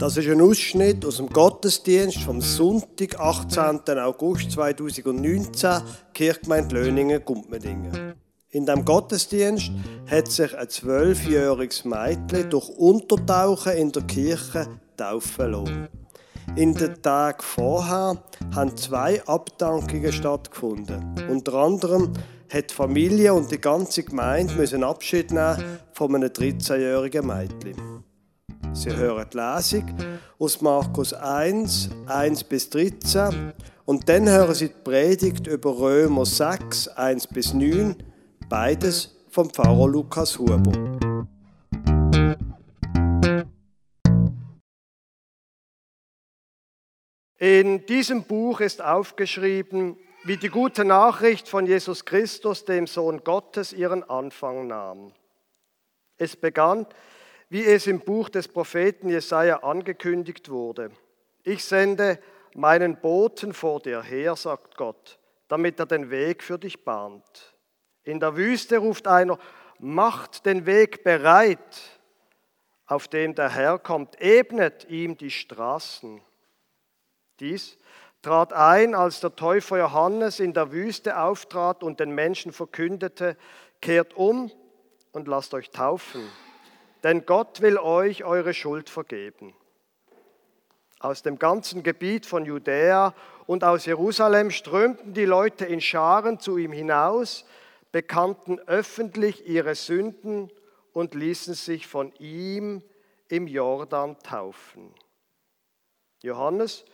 Das ist ein Ausschnitt aus dem Gottesdienst vom Sonntag, 18. August 2019, Kirchgemeinde Löningen, Gumpmedingen. In dem Gottesdienst hat sich ein zwölfjähriges Mädchen durch Untertauchen in der Kirche taufen lassen. In den Tagen vorher haben zwei Abdankungen stattgefunden. Unter anderem hat die Familie und die ganze Gemeinde müssen Abschied nehmen von einem 13-jährigen Mädchen. Sie hören die Lesung aus Markus 1, 1 bis 13 und dann hören Sie die Predigt über Römer 6, 1 bis 9, beides vom Pfarrer Lukas Huber. In diesem Buch ist aufgeschrieben, wie die gute Nachricht von Jesus Christus, dem Sohn Gottes, ihren Anfang nahm. Es begann, wie es im Buch des Propheten Jesaja angekündigt wurde. Ich sende meinen Boten vor dir her, sagt Gott, damit er den Weg für dich bahnt. In der Wüste ruft einer, macht den Weg bereit, auf dem der Herr kommt, ebnet ihm die Straßen. Dies trat ein, als der Täufer Johannes in der Wüste auftrat und den Menschen verkündete, kehrt um und lasst euch taufen, denn Gott will euch eure Schuld vergeben. Aus dem ganzen Gebiet von Judäa und aus Jerusalem strömten die Leute in Scharen zu ihm hinaus, bekannten öffentlich ihre Sünden und ließen sich von ihm im Jordan taufen. Johannes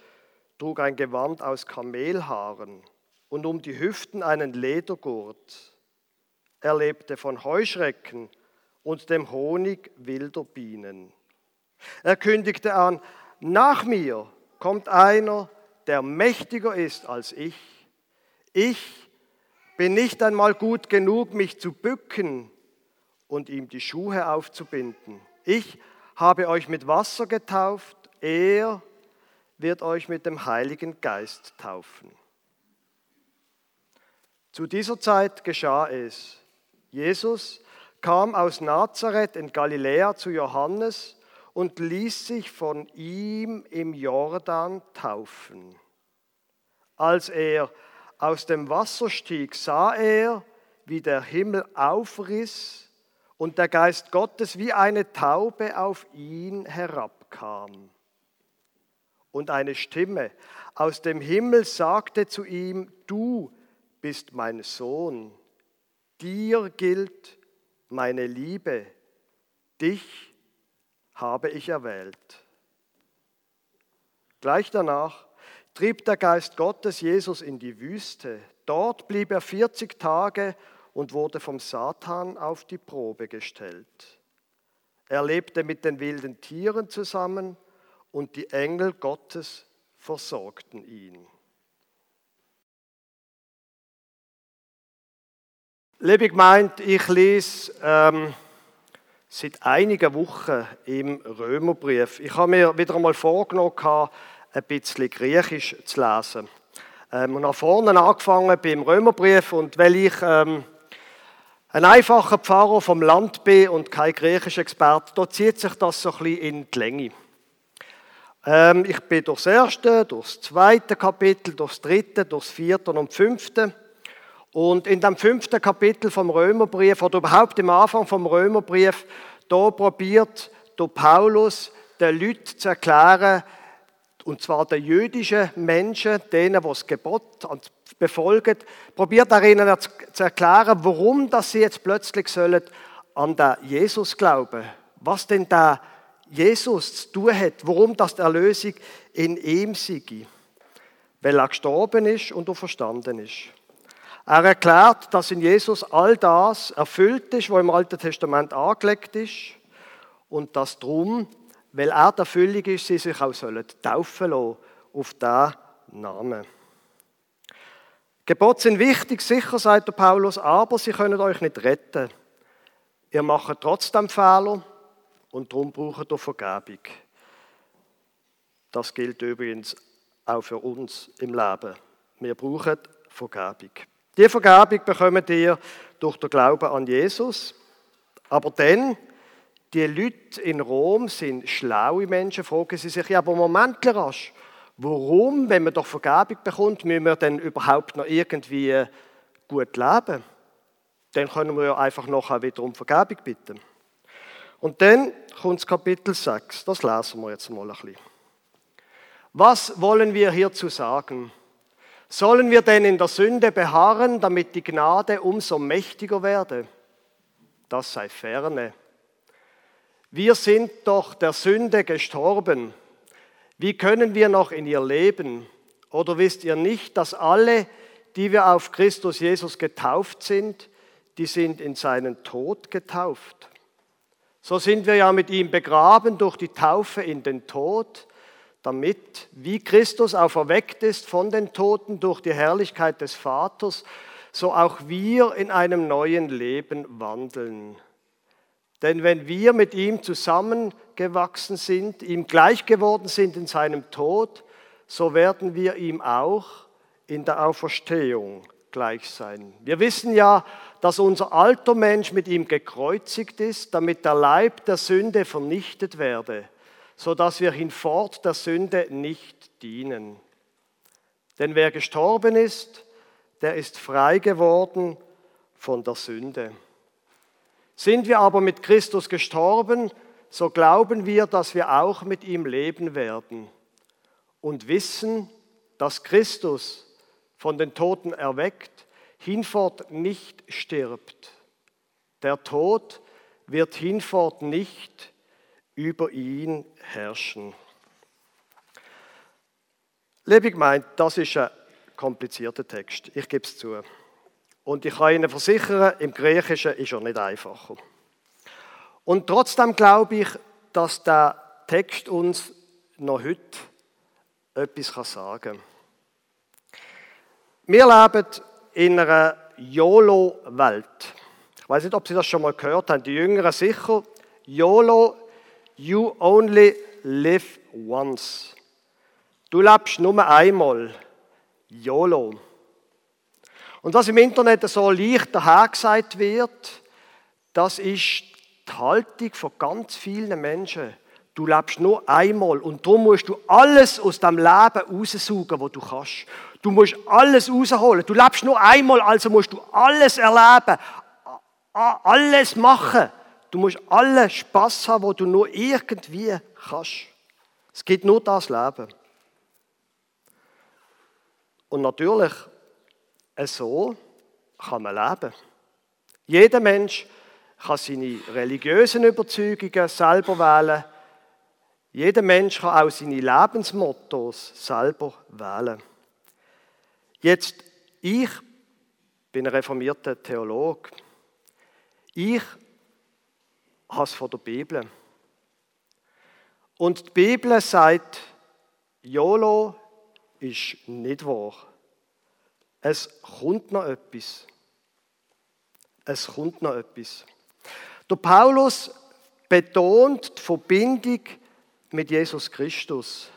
trug ein Gewand aus Kamelhaaren und um die Hüften einen Ledergurt. Er lebte von Heuschrecken und dem Honig wilder Bienen. Er kündigte an, nach mir kommt einer, der mächtiger ist als ich. Ich bin nicht einmal gut genug, mich zu bücken und ihm die Schuhe aufzubinden. Ich habe euch mit Wasser getauft, er wird euch mit dem Heiligen Geist taufen. Zu dieser Zeit geschah es. Jesus kam aus Nazareth in Galiläa zu Johannes und ließ sich von ihm im Jordan taufen. Als er aus dem Wasser stieg, sah er, wie der Himmel aufriss und der Geist Gottes wie eine Taube auf ihn herabkam. Und eine Stimme aus dem Himmel sagte zu ihm, du bist mein Sohn, dir gilt meine Liebe, dich habe ich erwählt. Gleich danach trieb der Geist Gottes Jesus in die Wüste. Dort blieb er 40 Tage und wurde vom Satan auf die Probe gestellt. Er lebte mit den wilden Tieren zusammen und die Engel Gottes versorgten ihn. Liebe Gemeinde, ich lese ähm, seit einigen Wochen im Römerbrief. Ich habe mir wieder einmal vorgenommen, ein bisschen Griechisch zu lesen. Ähm, und habe vorne angefangen beim Römerbrief und weil ich ähm, ein einfacher Pfarrer vom Land bin und kein griechischer Experte, da zieht sich das so ein bisschen in die Länge. Ähm, ich bin durchs erste, durchs zweite Kapitel, durchs dritte, durchs vierte und fünfte. Und in dem fünften Kapitel vom Römerbrief oder überhaupt im Anfang vom Römerbrief, da probiert der Paulus den Leuten zu erklären, und zwar den jüdischen Menschen, denen, die das Gebot befolgen, probiert er ihnen zu erklären, warum dass sie jetzt plötzlich sollen an den Jesus glauben. Was denn der Jesus zu tun hat, warum das die Erlösung in ihm sei. Weil er gestorben ist und verstanden ist. Er erklärt, dass in Jesus all das erfüllt ist, was im Alten Testament angelegt ist und dass drum, weil er der Erfüllung ist, sie sich auch sollen taufen lassen auf diesen Namen. Gebote sind wichtig, sicher, sagt der Paulus, aber sie können euch nicht retten. Ihr macht trotzdem Fehler und darum braucht ihr Vergebung. Das gilt übrigens auch für uns im Leben. Wir brauchen Vergebung. Die Vergebung bekommt ihr durch den Glauben an Jesus, aber dann die Leute in Rom sind schlaue Menschen, fragen sie sich, ja, aber Moment, rasch, warum, wenn man doch Vergebung bekommt, müssen wir dann überhaupt noch irgendwie gut leben? Dann können wir ja einfach noch wieder um Vergebung bitten. Und dann kommt das Kapitel 6, das lesen wir jetzt mal ein bisschen. Was wollen wir hierzu sagen? Sollen wir denn in der Sünde beharren, damit die Gnade umso mächtiger werde? Das sei ferne. Wir sind doch der Sünde gestorben. Wie können wir noch in ihr leben? Oder wisst ihr nicht, dass alle, die wir auf Christus Jesus getauft sind, die sind in seinen Tod getauft? So sind wir ja mit ihm begraben durch die Taufe in den Tod, damit, wie Christus auferweckt ist von den Toten durch die Herrlichkeit des Vaters, so auch wir in einem neuen Leben wandeln. Denn wenn wir mit ihm zusammengewachsen sind, ihm gleich geworden sind in seinem Tod, so werden wir ihm auch in der Auferstehung gleich sein. Wir wissen ja, dass unser alter Mensch mit ihm gekreuzigt ist, damit der Leib der Sünde vernichtet werde, so dass wir hinfort der Sünde nicht dienen. Denn wer gestorben ist, der ist frei geworden von der Sünde. Sind wir aber mit Christus gestorben, so glauben wir, dass wir auch mit ihm leben werden und wissen, dass Christus von den Toten erweckt, hinfort nicht stirbt. Der Tod wird hinfort nicht über ihn herrschen. Liebe meint, das ist ein komplizierter Text, ich gebe es zu. Und ich kann Ihnen versichern, im Griechischen ist er nicht einfacher. Und trotzdem glaube ich, dass der Text uns noch heute etwas sagen kann. Wir leben in einer YOLO-Welt. Ich weiß nicht, ob Sie das schon mal gehört haben, die Jüngeren sicher. YOLO, you only live once. Du lebst nur einmal. YOLO. Und was im Internet so leicht dahergesagt wird, das ist die Haltung von ganz vielen Menschen. Du lebst nur einmal und darum musst du alles aus deinem Leben raussaugen, was du kannst. Du musst alles rausholen. Du lebst nur einmal, also musst du alles erleben, alles machen. Du musst allen Spaß haben, wo du nur irgendwie kannst. Es gibt nur das Leben. Und natürlich so kann man leben. Jeder Mensch kann seine religiösen Überzeugungen selber wählen. Jeder Mensch kann auch seine Lebensmottos selber wählen. Jetzt, ich bin ein reformierter Theologe. Ich habe es von der Bibel. Und die Bibel sagt, YOLO ist nicht wahr. Es kommt noch etwas. Es kommt noch etwas. Der Paulus betont die Verbindung mit Jesus Christus.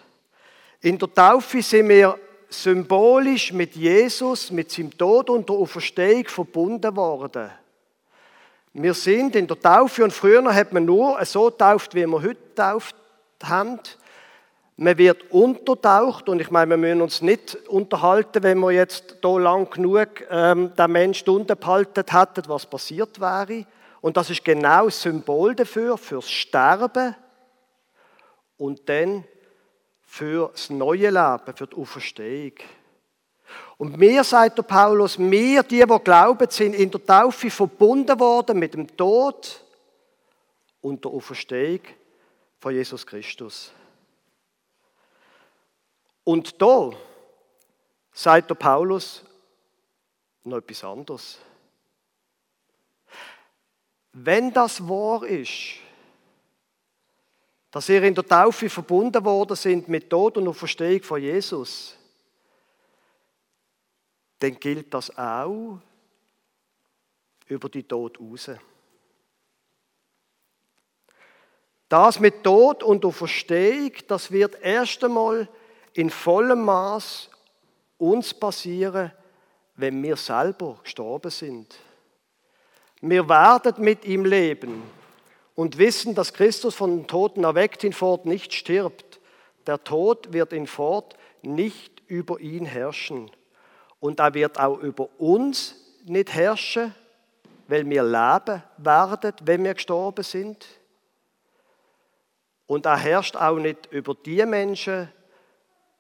In der Taufe sind wir symbolisch mit Jesus, mit seinem Tod und der Auferstehung verbunden worden. Wir sind in der Taufe und früher hat man nur so tauft, wie wir heute tauft haben. Man wird untertaucht und ich meine, wir müssen uns nicht unterhalten, wenn wir jetzt hier lang genug ähm, den Menschen Stunden behalten hätten, was passiert wäre. Und das ist genau das Symbol dafür, fürs Sterben und dann für das neue Leben, für die Auferstehung. Und mir, sagt der Paulus, wir, die, die glauben, sind in der Taufe verbunden worden mit dem Tod und der Auferstehung von Jesus Christus. Und da sagt der Paulus noch etwas anderes. Wenn das wahr ist, dass ihr in der Taufe verbunden worden sind mit Tod und Verstehung von Jesus, dann gilt das auch über die Tod raus. Das mit Tod und Verstehung, das wird erst einmal in vollem Maß uns passieren, wenn wir selber gestorben sind. Wir werden mit ihm leben und wissen, dass Christus von den Toten erweckt hinfort nicht stirbt. Der Tod wird hinfort nicht über ihn herrschen. Und er wird auch über uns nicht herrschen, weil wir leben werden, wenn wir gestorben sind. Und er herrscht auch nicht über die Menschen,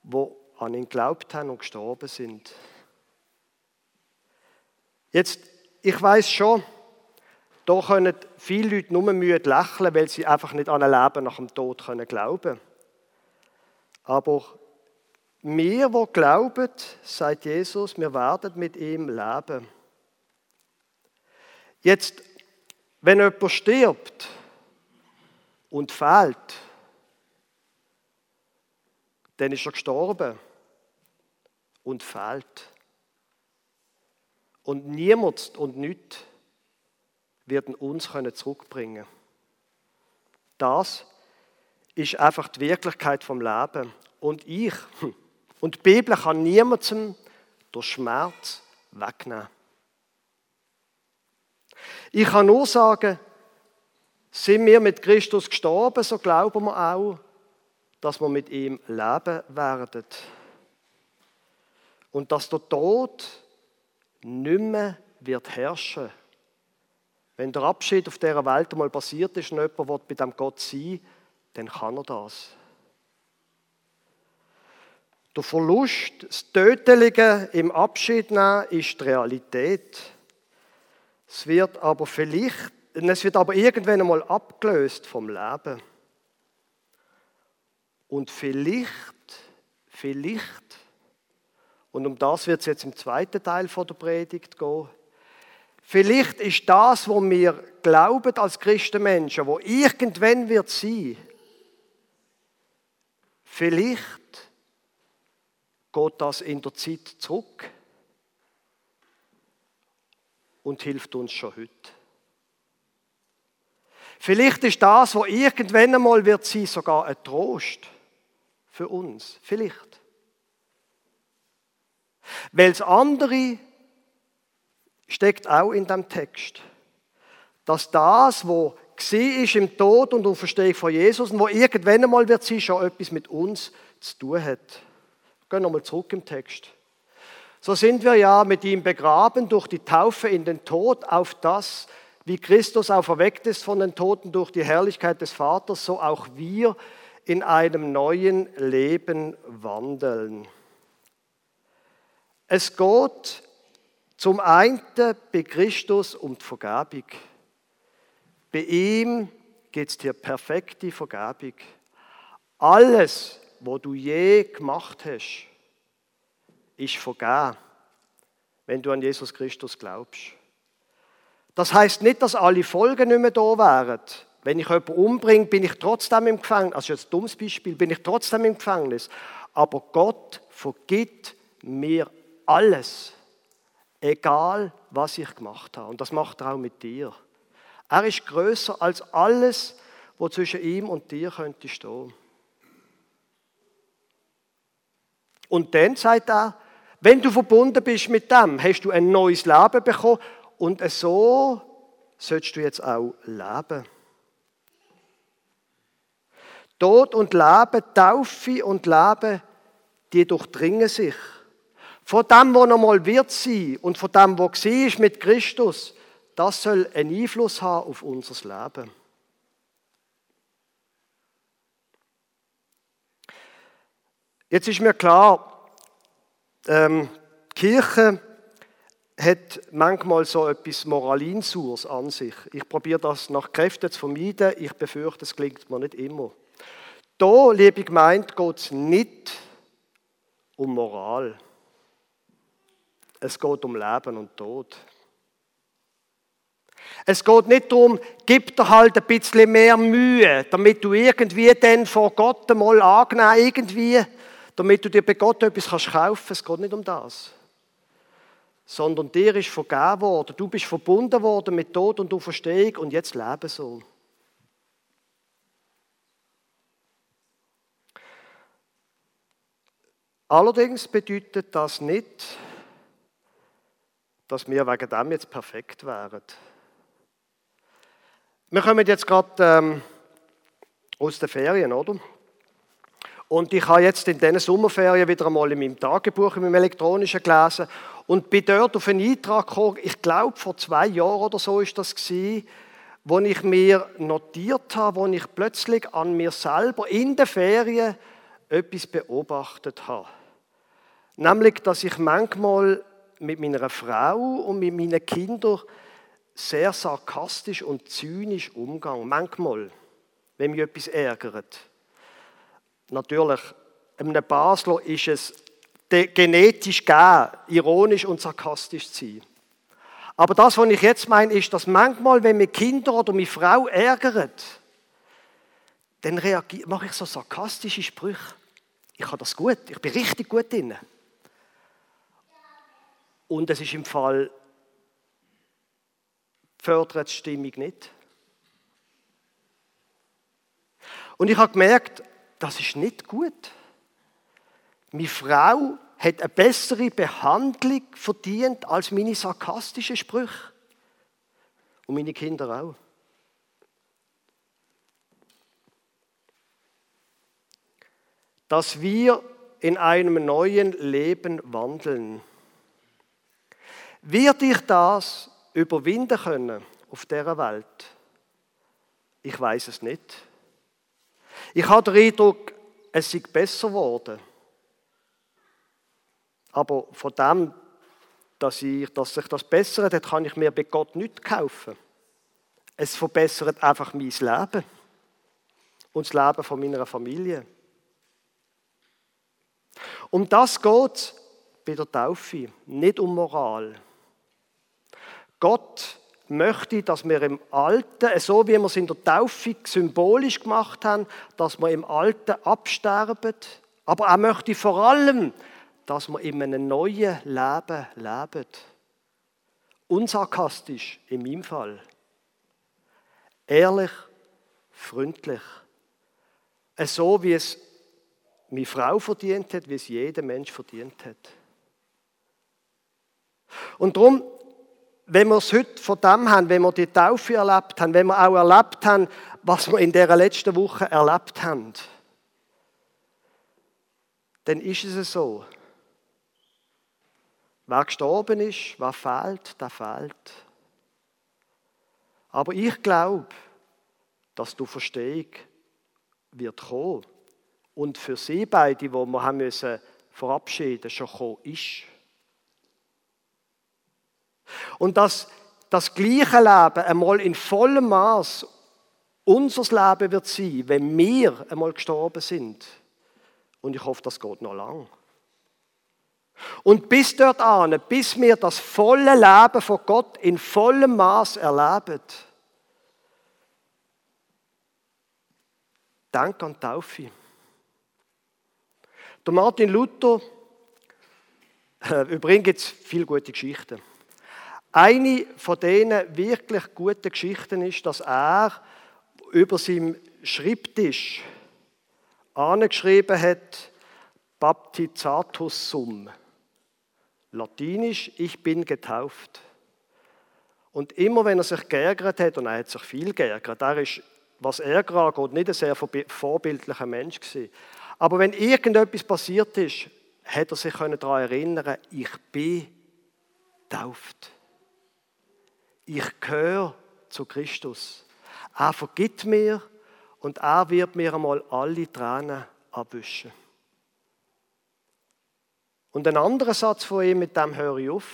die an ihn glaubt haben und gestorben sind. Jetzt, ich weiß schon, da können viele Leute nur müde lächeln, weil sie einfach nicht an ein Leben nach dem Tod können glauben. Aber wir, wo glauben, sagt Jesus, wir werden mit ihm leben. Jetzt, wenn jemand stirbt und fehlt, dann ist er gestorben und fehlt. Und niemand und nichts werden uns können zurückbringen. Das ist einfach die Wirklichkeit vom Leben. Und ich und die Bibel kann niemandem durch Schmerz wegnehmen. Ich kann nur sagen, sind wir mit Christus gestorben, so glauben wir auch, dass wir mit ihm leben werden. Und dass der Tod nicht mehr wird herrschen. Wenn der Abschied auf dieser Welt einmal passiert ist und jemand will bei dem Gott sein dann kann er das. Der Verlust, das Tötelige im Abschied nehmen, ist die Realität. Es wird aber vielleicht, es wird aber irgendwann einmal abgelöst vom Leben. Und vielleicht, vielleicht, und um das wird es jetzt im zweiten Teil von der Predigt gehen, vielleicht ist das, was wir glauben als Christenmenschen, wo irgendwann wird sein, vielleicht geht das in der Zeit zurück und hilft uns schon heute. Vielleicht ist das, was irgendwann einmal wird sein, sogar ein Trost für uns. Vielleicht. Weil das andere steckt auch in dem Text, dass das, wo ist im Tod und Auferstehung von Jesus und wo irgendwann einmal wird sein, schon etwas mit uns zu tun hat. Gehen wir nochmal zurück im Text. So sind wir ja mit ihm begraben durch die Taufe in den Tod auf das, wie Christus auferweckt ist von den Toten durch die Herrlichkeit des Vaters, so auch wir in einem neuen Leben wandeln. Es geht zum einen bei Christus um die Vergebung. Bei ihm geht es dir perfekte Vergebung. Alles, was du je gemacht hast, ist vergeben, wenn du an Jesus Christus glaubst. Das heißt nicht, dass alle Folgen nicht mehr da wären. Wenn ich jemanden umbringe, bin ich trotzdem im Gefängnis. Also jetzt ein dummes Beispiel, bin ich trotzdem im Gefängnis. Aber Gott vergibt mir alles, egal was ich gemacht habe. Und das macht er auch mit dir. Er ist größer als alles, was zwischen ihm und dir könnte stehen. Und dann sagt er, wenn du verbunden bist mit dem, hast du ein neues Leben bekommen und so sollst du jetzt auch leben. Tod und Leben, Taufe und Leben, die durchdringen sich. Von dem, wo noch mal wird sein und von dem, wo war mit Christus, das soll einen Einfluss haben auf unser Leben. Jetzt ist mir klar, ähm, die Kirche hat manchmal so etwas Moralinsurs an sich. Ich probiere das nach Kräften zu vermeiden. Ich befürchte, es klingt mir nicht immer. Da, liebe Gemeinde, geht es nicht um Moral. Es geht um Leben und Tod. Es geht nicht darum, gib dir halt ein bisschen mehr Mühe, damit du irgendwie dann vor Gott einmal angenehm irgendwie damit du dir bei Gott etwas kaufen kannst. Es geht nicht um das. Sondern dir ist vergeben worden. Du bist verbunden worden mit Tod und Auferstehung und jetzt lebe so. Allerdings bedeutet das nicht, dass wir wegen dem jetzt perfekt wären. Wir kommen jetzt gerade ähm, aus den Ferien, oder? Und ich habe jetzt in diesen Sommerferien wieder einmal in meinem Tagebuch, in meinem elektronischen gelesen und bin dort auf einen Eintrag gekommen, ich glaube vor zwei Jahren oder so ist das gewesen, wo ich mir notiert habe, wo ich plötzlich an mir selber in den Ferien etwas beobachtet habe. Nämlich, dass ich manchmal mit meiner Frau und mit meinen Kindern sehr sarkastisch und zynisch umgehe. Manchmal, wenn mich etwas ärgert. Natürlich, einem Basler ist es genetisch gegeben, ironisch und sarkastisch zu sein. Aber das, was ich jetzt meine, ist, dass manchmal, wenn mich Kinder oder meine Frau ärgern, dann mache ich so sarkastische Sprüche. Ich habe das gut, ich bin richtig gut drin. Und es ist im Fall, fördert die Stimmung nicht. Und ich habe gemerkt, das ist nicht gut. Meine Frau hat eine bessere Behandlung verdient als meine sarkastischen Sprüche. Und meine Kinder auch. Dass wir in einem neuen Leben wandeln. Wird ich das überwinden können auf dieser Welt? Ich weiß es nicht. Ich habe den Eindruck, es sei besser geworden. Aber von dem, dass, ich, dass sich das bessert hat, kann ich mir bei Gott nicht kaufen. Es verbessert einfach mein Leben und das Leben von meiner Familie. Um das geht bei der Taufe, nicht um Moral. Gott möchte, dass wir im Alten, so wie wir es in der Taufe symbolisch gemacht haben, dass wir im Alten absterben, aber er möchte vor allem, dass wir in einem neuen Leben leben. Unsarkastisch in meinem Fall. Ehrlich, freundlich. So wie es meine Frau verdient hat, wie es jeder Mensch verdient hat. Und darum, wenn wir es heute von dem haben, wenn wir die Taufe erlebt haben, wenn wir auch erlebt haben, was wir in der letzten Woche erlebt haben, dann ist es so, Wer gestorben ist, wer fehlt, der fehlt. Aber ich glaube, dass du Verstehung wird kommen und für sie beide, die wir haben müssen verabschieden, schon gekommen ist. Und dass das gleiche Leben einmal in vollem Maß unser Leben wird sein, wenn wir einmal gestorben sind. Und ich hoffe, das geht noch lang. Und bis dort an, bis wir das volle Leben von Gott in vollem Maß erleben, Dank an die Taufe. Der Martin Luther, äh, übrigens gibt es viele gute Geschichten. Eine von denen wirklich guten Geschichten ist, dass er über seinem Schreibtisch angeschrieben hat, Baptizatus sum. Latinisch, ich bin getauft. Und immer wenn er sich geärgert hat, und er hat sich viel geärgert, er ist, was Ärger angeht, nicht ein sehr vorbildlicher Mensch gewesen. Aber wenn irgendetwas passiert ist, hat er sich daran erinnern ich bin getauft. Ich gehöre zu Christus. Er vergibt mir und er wird mir einmal alle Tränen abwischen. Und ein anderer Satz von ihm, mit dem höre ich auf,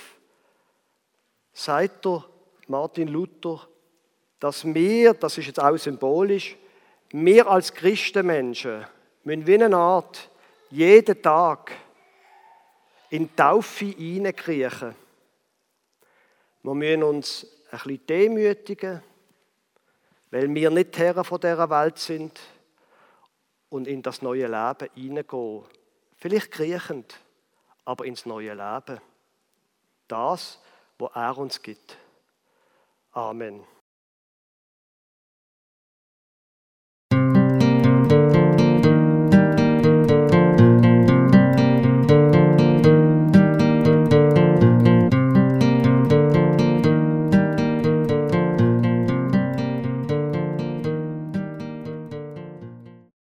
sagt Martin Luther, dass wir, das ist jetzt auch symbolisch, wir als Christenmenschen müssen wie eine Art jeden Tag in die Taufe hineinkriechen. Wir müssen uns ein bisschen demütigen, weil wir nicht Herren von dieser Welt sind und in das neue Leben hineingehen. Vielleicht kriechend aber ins neue Leben. Das, wo er uns gibt. Amen.